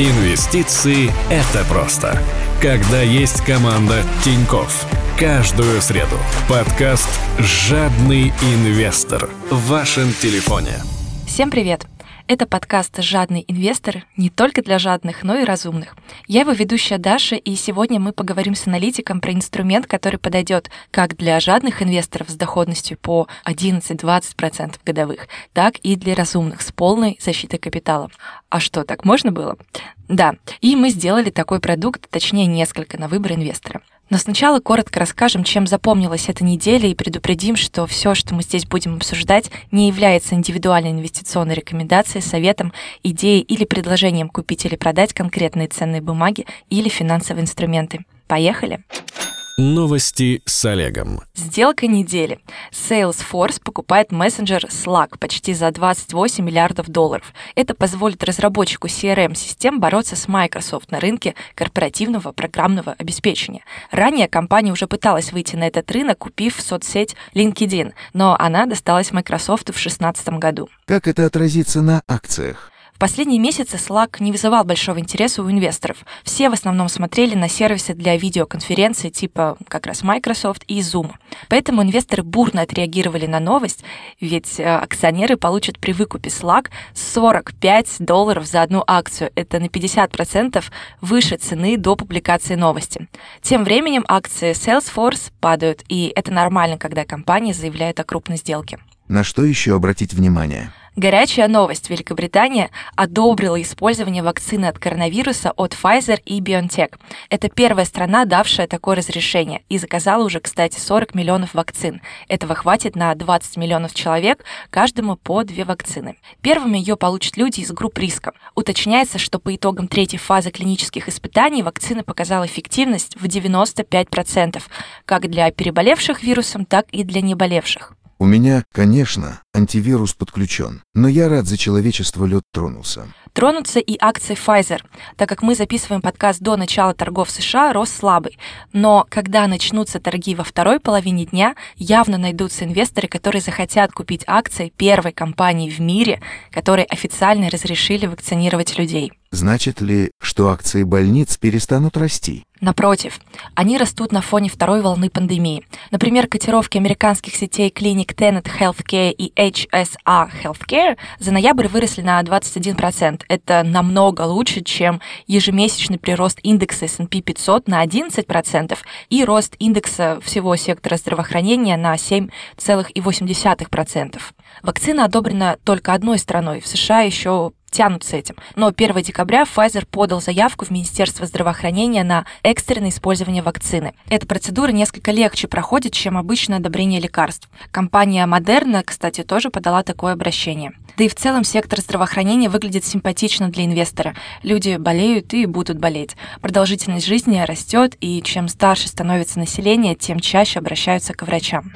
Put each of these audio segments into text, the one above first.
Инвестиции – это просто. Когда есть команда Тиньков. Каждую среду. Подкаст «Жадный инвестор» в вашем телефоне. Всем привет! Это подкаст «Жадный инвестор» не только для жадных, но и разумных. Я его ведущая Даша, и сегодня мы поговорим с аналитиком про инструмент, который подойдет как для жадных инвесторов с доходностью по 11-20% годовых, так и для разумных с полной защитой капитала. А что, так можно было? Да, и мы сделали такой продукт, точнее несколько, на выбор инвестора. Но сначала коротко расскажем, чем запомнилась эта неделя и предупредим, что все, что мы здесь будем обсуждать, не является индивидуальной инвестиционной рекомендацией, советом, идеей или предложением купить или продать конкретные ценные бумаги или финансовые инструменты. Поехали! Новости с Олегом. Сделка недели. Salesforce покупает мессенджер Slack почти за 28 миллиардов долларов. Это позволит разработчику CRM-систем бороться с Microsoft на рынке корпоративного программного обеспечения. Ранее компания уже пыталась выйти на этот рынок, купив соцсеть LinkedIn, но она досталась Microsoft в 2016 году. Как это отразится на акциях? Последние месяцы Slack не вызывал большого интереса у инвесторов. Все в основном смотрели на сервисы для видеоконференций типа как раз Microsoft и Zoom. Поэтому инвесторы бурно отреагировали на новость, ведь э, акционеры получат при выкупе Slack 45 долларов за одну акцию. Это на 50% выше цены до публикации новости. Тем временем акции Salesforce падают, и это нормально, когда компания заявляет о крупной сделке. На что еще обратить внимание? Горячая новость. Великобритания одобрила использование вакцины от коронавируса от Pfizer и BioNTech. Это первая страна, давшая такое разрешение, и заказала уже, кстати, 40 миллионов вакцин. Этого хватит на 20 миллионов человек, каждому по две вакцины. Первыми ее получат люди из групп риска. Уточняется, что по итогам третьей фазы клинических испытаний вакцина показала эффективность в 95%, как для переболевших вирусом, так и для неболевших. У меня, конечно, антивирус подключен, но я рад за человечество лед тронулся. Тронутся и акции Pfizer. Так как мы записываем подкаст до начала торгов США, рост слабый. Но когда начнутся торги во второй половине дня, явно найдутся инвесторы, которые захотят купить акции первой компании в мире, которые официально разрешили вакцинировать людей. Значит ли, что акции больниц перестанут расти? Напротив, они растут на фоне второй волны пандемии. Например, котировки американских сетей клиник Tenet Healthcare и HSA Healthcare за ноябрь выросли на 21%. Это намного лучше, чем ежемесячный прирост индекса S&P 500 на 11% и рост индекса всего сектора здравоохранения на 7,8%. Вакцина одобрена только одной страной. В США еще тянут с этим. Но 1 декабря Pfizer подал заявку в Министерство здравоохранения на экстренное использование вакцины. Эта процедура несколько легче проходит, чем обычное одобрение лекарств. Компания Moderna, кстати, тоже подала такое обращение. Да и в целом сектор здравоохранения выглядит симпатично для инвестора. Люди болеют и будут болеть. Продолжительность жизни растет, и чем старше становится население, тем чаще обращаются к врачам.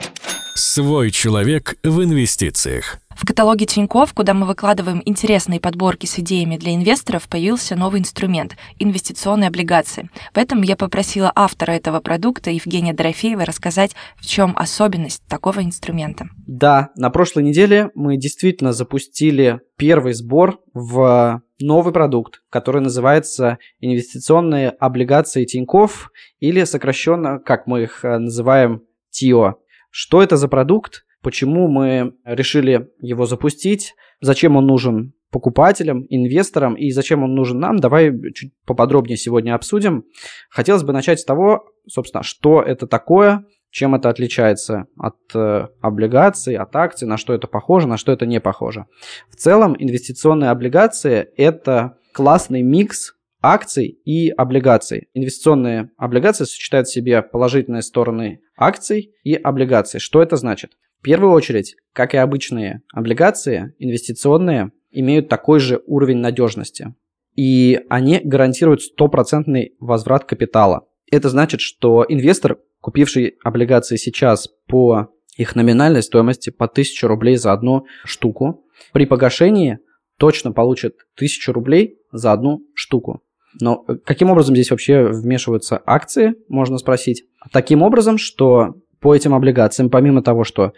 Свой человек в инвестициях. В каталоге Тиньков, куда мы выкладываем интересные подборки с идеями для инвесторов, появился новый инструмент – инвестиционные облигации. Поэтому я попросила автора этого продукта, Евгения Дорофеева, рассказать, в чем особенность такого инструмента. Да, на прошлой неделе мы действительно запустили первый сбор в новый продукт, который называется инвестиционные облигации Тиньков или сокращенно, как мы их э, называем, ТИО. Что это за продукт? Почему мы решили его запустить, зачем он нужен покупателям, инвесторам и зачем он нужен нам, давай чуть поподробнее сегодня обсудим. Хотелось бы начать с того, собственно, что это такое, чем это отличается от э, облигаций, от акций, на что это похоже, на что это не похоже. В целом, инвестиционные облигации – это классный микс акций и облигаций. Инвестиционные облигации сочетают в себе положительные стороны акций и облигаций. Что это значит? В первую очередь, как и обычные облигации, инвестиционные имеют такой же уровень надежности. И они гарантируют стопроцентный возврат капитала. Это значит, что инвестор, купивший облигации сейчас по их номинальной стоимости по 1000 рублей за одну штуку, при погашении точно получит 1000 рублей за одну штуку. Но каким образом здесь вообще вмешиваются акции, можно спросить. Таким образом, что по этим облигациям, помимо того, что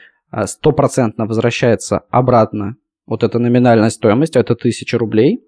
стопроцентно возвращается обратно вот эта номинальная стоимость, это 1000 рублей.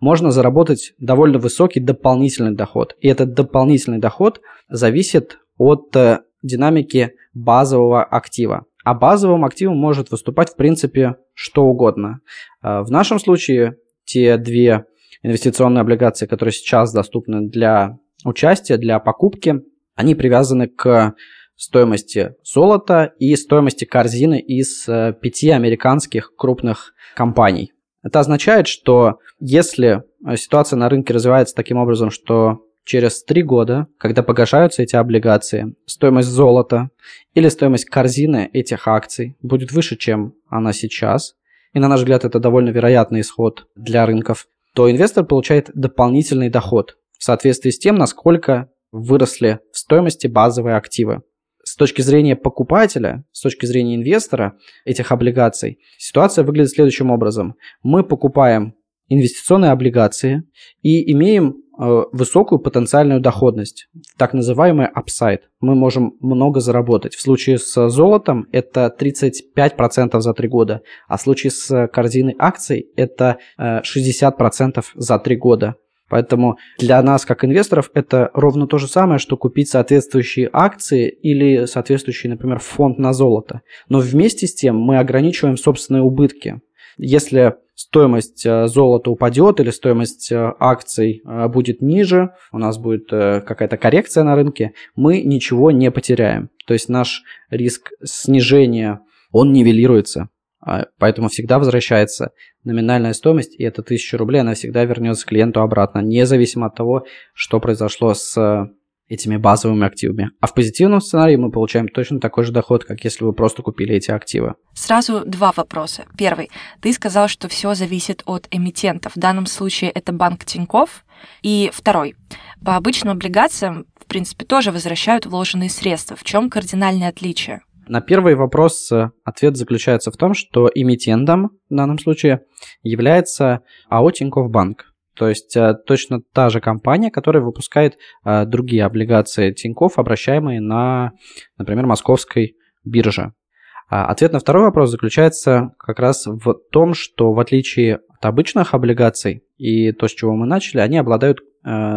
можно заработать довольно высокий дополнительный доход. И этот дополнительный доход зависит от э, динамики базового актива. А базовым активом может выступать, в принципе, что угодно. Э, в нашем случае те две инвестиционные облигации, которые сейчас доступны для участия, для покупки, они привязаны к стоимости золота и стоимости корзины из э, пяти американских крупных компаний. Это означает, что если э, ситуация на рынке развивается таким образом, что через три года, когда погашаются эти облигации, стоимость золота или стоимость корзины этих акций будет выше, чем она сейчас, и на наш взгляд это довольно вероятный исход для рынков, то инвестор получает дополнительный доход в соответствии с тем, насколько выросли в стоимости базовые активы точки зрения покупателя, с точки зрения инвестора этих облигаций, ситуация выглядит следующим образом. Мы покупаем инвестиционные облигации и имеем э, высокую потенциальную доходность, так называемый upside. Мы можем много заработать. В случае с золотом это 35% за 3 года, а в случае с корзиной акций это э, 60% за 3 года. Поэтому для нас, как инвесторов, это ровно то же самое, что купить соответствующие акции или соответствующий, например, фонд на золото. Но вместе с тем мы ограничиваем собственные убытки. Если стоимость э, золота упадет или стоимость э, акций э, будет ниже, у нас будет какая-то коррекция на рынке, мы ничего не потеряем. То есть наш риск снижения, он нивелируется. А, поэтому всегда возвращается номинальная стоимость, и эта 1000 рублей, она всегда вернется клиенту обратно, независимо от того, что произошло с э, этими базовыми активами. А в позитивном сценарии мы получаем точно такой же доход, как если вы просто купили эти активы. Сразу два вопроса. Первый. Ты сказал, что все зависит от эмитентов. В данном случае это банк Тиньков. И второй. По обычным облигациям, в принципе, тоже возвращают вложенные средства. В чем кардинальное отличие? На первый вопрос э, ответ заключается в том, что эмитентом в данном случае является АО Тинькофф Банк. То есть э, точно та же компания, которая выпускает э, другие облигации Тинькофф, обращаемые на, например, московской бирже. А ответ на второй вопрос заключается как раз в том, что в отличие от обычных облигаций и то, с чего мы начали, они обладают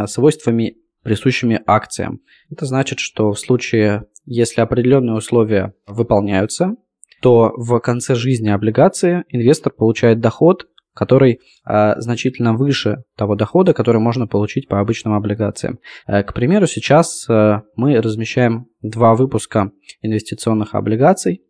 свойствами присущими акциям. Это значит, что в случае если определенные условия выполняются, то в конце жизни облигации инвестор получает доход, который э, значительно выше того дохода, который можно получить по обычным облигациям. Э, к примеру, сейчас э, мы размещаем два выпуска инвестиционных облигаций.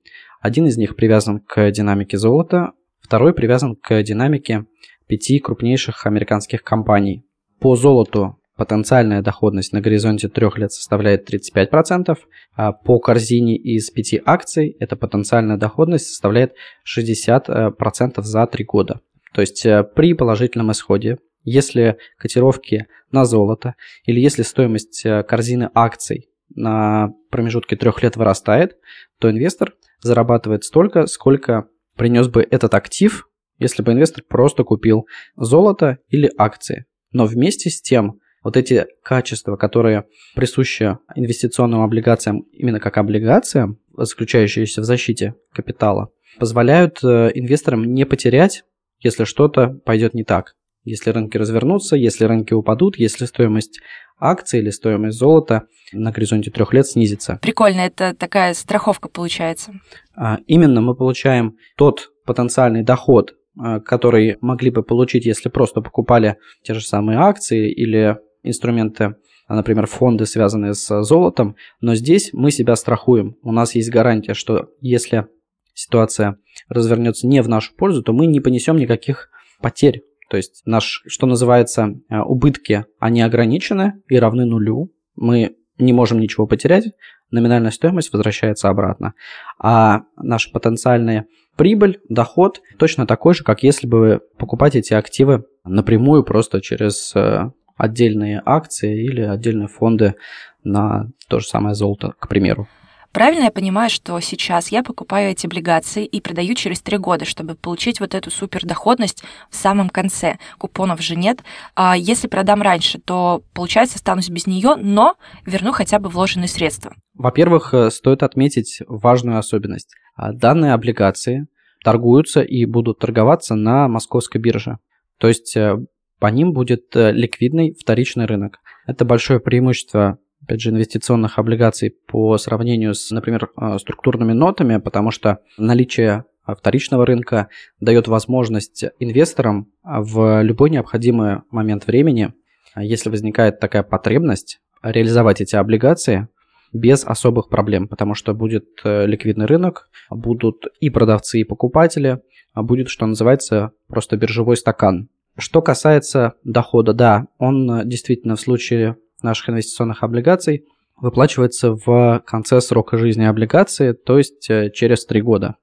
Один из них привязан к динамике золота, второй привязан к динамике пяти крупнейших американских компаний. По золоту потенциальная доходность на горизонте трех лет составляет 35%, а по корзине из 5 акций эта потенциальная доходность составляет 60% за 3 года. То есть э, при положительном исходе, если котировки на золото или если стоимость э, корзины акций на промежутке трех лет вырастает, то инвестор зарабатывает столько, сколько принес бы этот актив, если бы инвестор просто купил золото или акции. Но вместе с тем вот эти качества, которые присущи инвестиционным облигациям именно как облигациям, заключающиеся в защите капитала, позволяют э, инвесторам не потерять, если что-то пойдет не так. Если рынки развернутся, если рынки упадут, если стоимость акций или стоимость золота на горизонте трех лет снизится. Прикольно, это такая страховка получается. А, именно мы получаем тот потенциальный доход, э, который могли бы получить, если просто покупали те же самые акции или инструменты, например, фонды, связанные с золотом, но здесь мы себя страхуем. У нас есть гарантия, что если ситуация развернется не в нашу пользу, то мы не понесем никаких потерь. То есть наш, что называется, э, убытки, они ограничены и равны нулю. Мы не можем ничего потерять, номинальная стоимость возвращается обратно. А наша потенциальная прибыль, доход точно такой же, как если бы покупать эти активы напрямую просто через э, отдельные акции или отдельные фонды на то же самое золото, к примеру. Правильно я понимаю, что сейчас я покупаю эти облигации и продаю через три года, чтобы получить вот эту супердоходность в самом конце. Купонов же нет. А если продам раньше, то, получается, останусь без нее, но верну хотя бы вложенные средства. Во-первых, э, стоит отметить важную особенность. А данные облигации торгуются и будут торговаться на московской бирже. То есть э, по ним будет э, ликвидный вторичный рынок. Это большое преимущество опять же, инвестиционных облигаций по сравнению с, например, э, структурными нотами, потому что наличие вторичного рынка дает возможность инвесторам в любой необходимый момент времени, если возникает такая потребность, реализовать эти облигации без особых проблем, потому что будет э, ликвидный рынок, будут и продавцы, и покупатели, а будет, что называется, просто биржевой стакан. Что касается дохода, да, он э, действительно в случае наших инвестиционных облигаций выплачивается в конце срока жизни облигации, то есть э, через три года.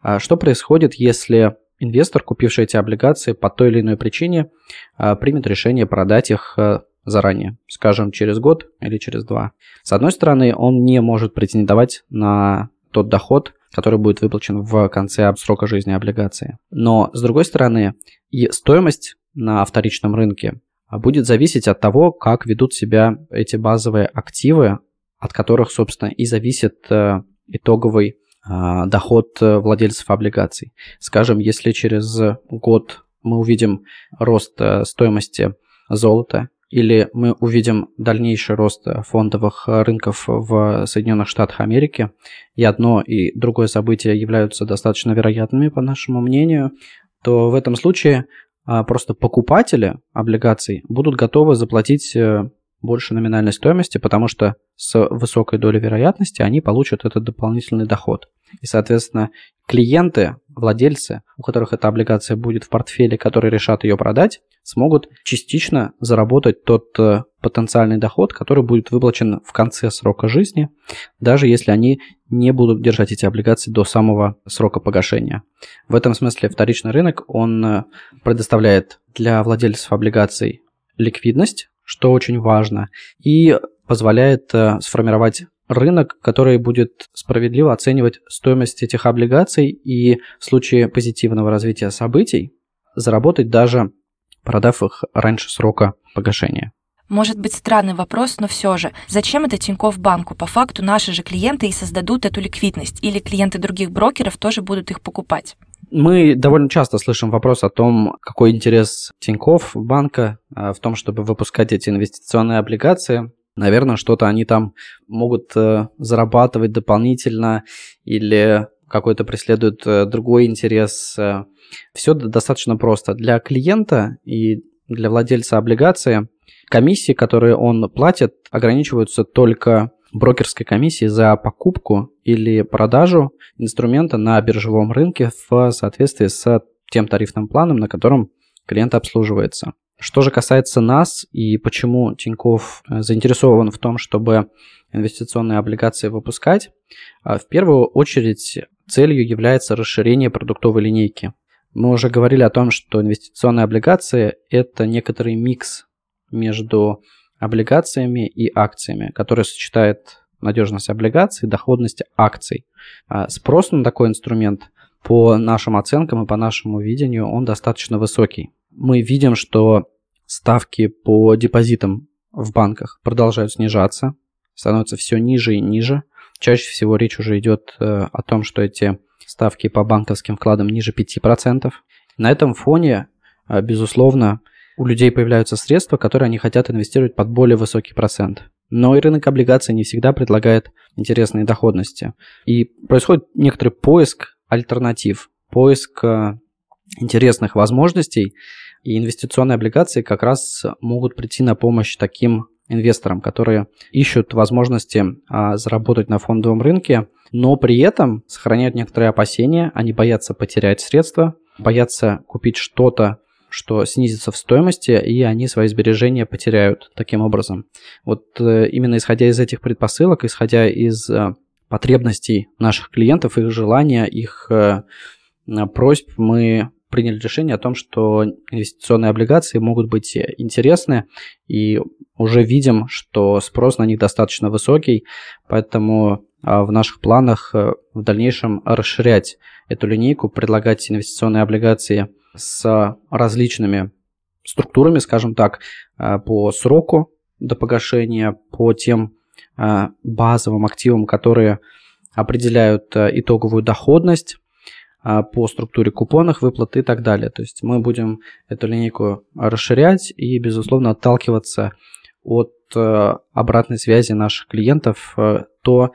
А что происходит, если инвестор, купивший эти облигации по той или иной причине, примет решение продать их заранее, скажем, через год или через два. С одной стороны, он не может претендовать на тот доход, который будет выплачен в конце срока жизни облигации. Но, с другой стороны, и стоимость на вторичном рынке будет зависеть от того, как ведут себя эти базовые активы, от которых, собственно, и зависит э, итоговый э, доход э, владельцев облигаций. Скажем, если через год мы увидим рост стоимости золота или мы увидим дальнейший рост фондовых рынков в Соединенных Штатах Америки, и одно и другое событие являются достаточно вероятными, по нашему мнению, то в этом случае а, просто покупатели облигаций будут готовы заплатить э, больше номинальной стоимости, потому что с высокой долей вероятности они получат этот дополнительный доход. И, соответственно, клиенты, владельцы, у которых эта облигация будет в портфеле, которые решат ее продать, смогут частично заработать тот э, потенциальный доход, который будет выплачен в конце срока жизни, даже если они не будут держать эти облигации до самого срока погашения. В этом смысле вторичный рынок, он э, предоставляет для владельцев облигаций ликвидность, что очень важно, и позволяет э, сформировать рынок, который будет справедливо оценивать стоимость этих облигаций и в случае позитивного развития событий заработать даже продав их раньше срока погашения. Может быть странный вопрос, но все же, зачем это Тинькофф банку? По факту наши же клиенты и создадут эту ликвидность, или клиенты других брокеров тоже будут их покупать? Мы довольно часто слышим вопрос о том, какой интерес Тинькофф банка а, в том, чтобы выпускать эти инвестиционные облигации. Наверное, что-то они там могут э, зарабатывать дополнительно или какой-то преследуют э, другой интерес. Э. Все достаточно просто. Для клиента и для владельца облигации комиссии, которые он платит, ограничиваются только брокерской комиссией за покупку или продажу инструмента на биржевом рынке в соответствии с тем тарифным планом, на котором клиент обслуживается. Что же касается нас и почему Тиньков э, заинтересован в том, чтобы инвестиционные облигации выпускать, в первую очередь целью является расширение продуктовой линейки. Мы уже говорили о том, что инвестиционные облигации – это некоторый микс между облигациями и акциями, который сочетает надежность облигаций и доходность акций. А спрос на такой инструмент по нашим оценкам и по нашему видению он достаточно высокий. Мы видим, что ставки по депозитам в банках продолжают снижаться, становятся все ниже и ниже. Чаще всего речь уже идет э, о том, что эти ставки по банковским вкладам ниже 5%. На этом фоне, э, безусловно, у людей появляются средства, которые они хотят инвестировать под более высокий процент. Но и рынок облигаций не всегда предлагает интересные доходности. И происходит некоторый поиск альтернатив, поиск э, интересных возможностей, и инвестиционные облигации как раз могут прийти на помощь таким инвесторам, которые ищут возможности а, заработать на фондовом рынке, но при этом сохраняют некоторые опасения, они боятся потерять средства, боятся купить что-то, что снизится в стоимости, и они свои сбережения потеряют таким образом. Вот э, именно исходя из этих предпосылок, исходя из э, потребностей наших клиентов, их желания, их э, просьб, мы приняли решение о том, что инвестиционные облигации могут быть интересны, и уже видим, что спрос на них достаточно высокий, поэтому в наших планах в дальнейшем расширять эту линейку, предлагать инвестиционные облигации – с различными структурами, скажем так, э, по сроку до погашения, по тем э, базовым активам, которые определяют э, итоговую доходность, по структуре купонов, выплат и так далее. То есть мы будем эту линейку расширять и, безусловно, отталкиваться от обратной связи наших клиентов, то,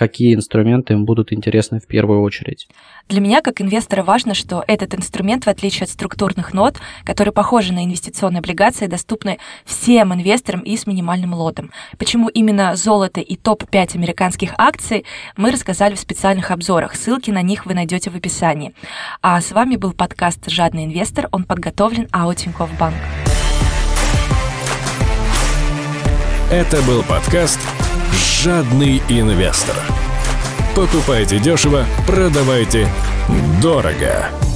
какие инструменты им будут интересны в первую очередь. Для меня, как инвестора, важно, что этот инструмент, в отличие от структурных нот, которые похожи на инвестиционные облигации, доступны всем инвесторам и с минимальным лотом. Почему именно золото и топ-5 американских акций, мы рассказали в специальных обзорах. Ссылки на них вы найдете в описании. А с вами был подкаст «Жадный инвестор». Он подготовлен АО Тинькофф Банк. Это был подкаст «Жадный инвестор». Покупайте дешево, продавайте дорого.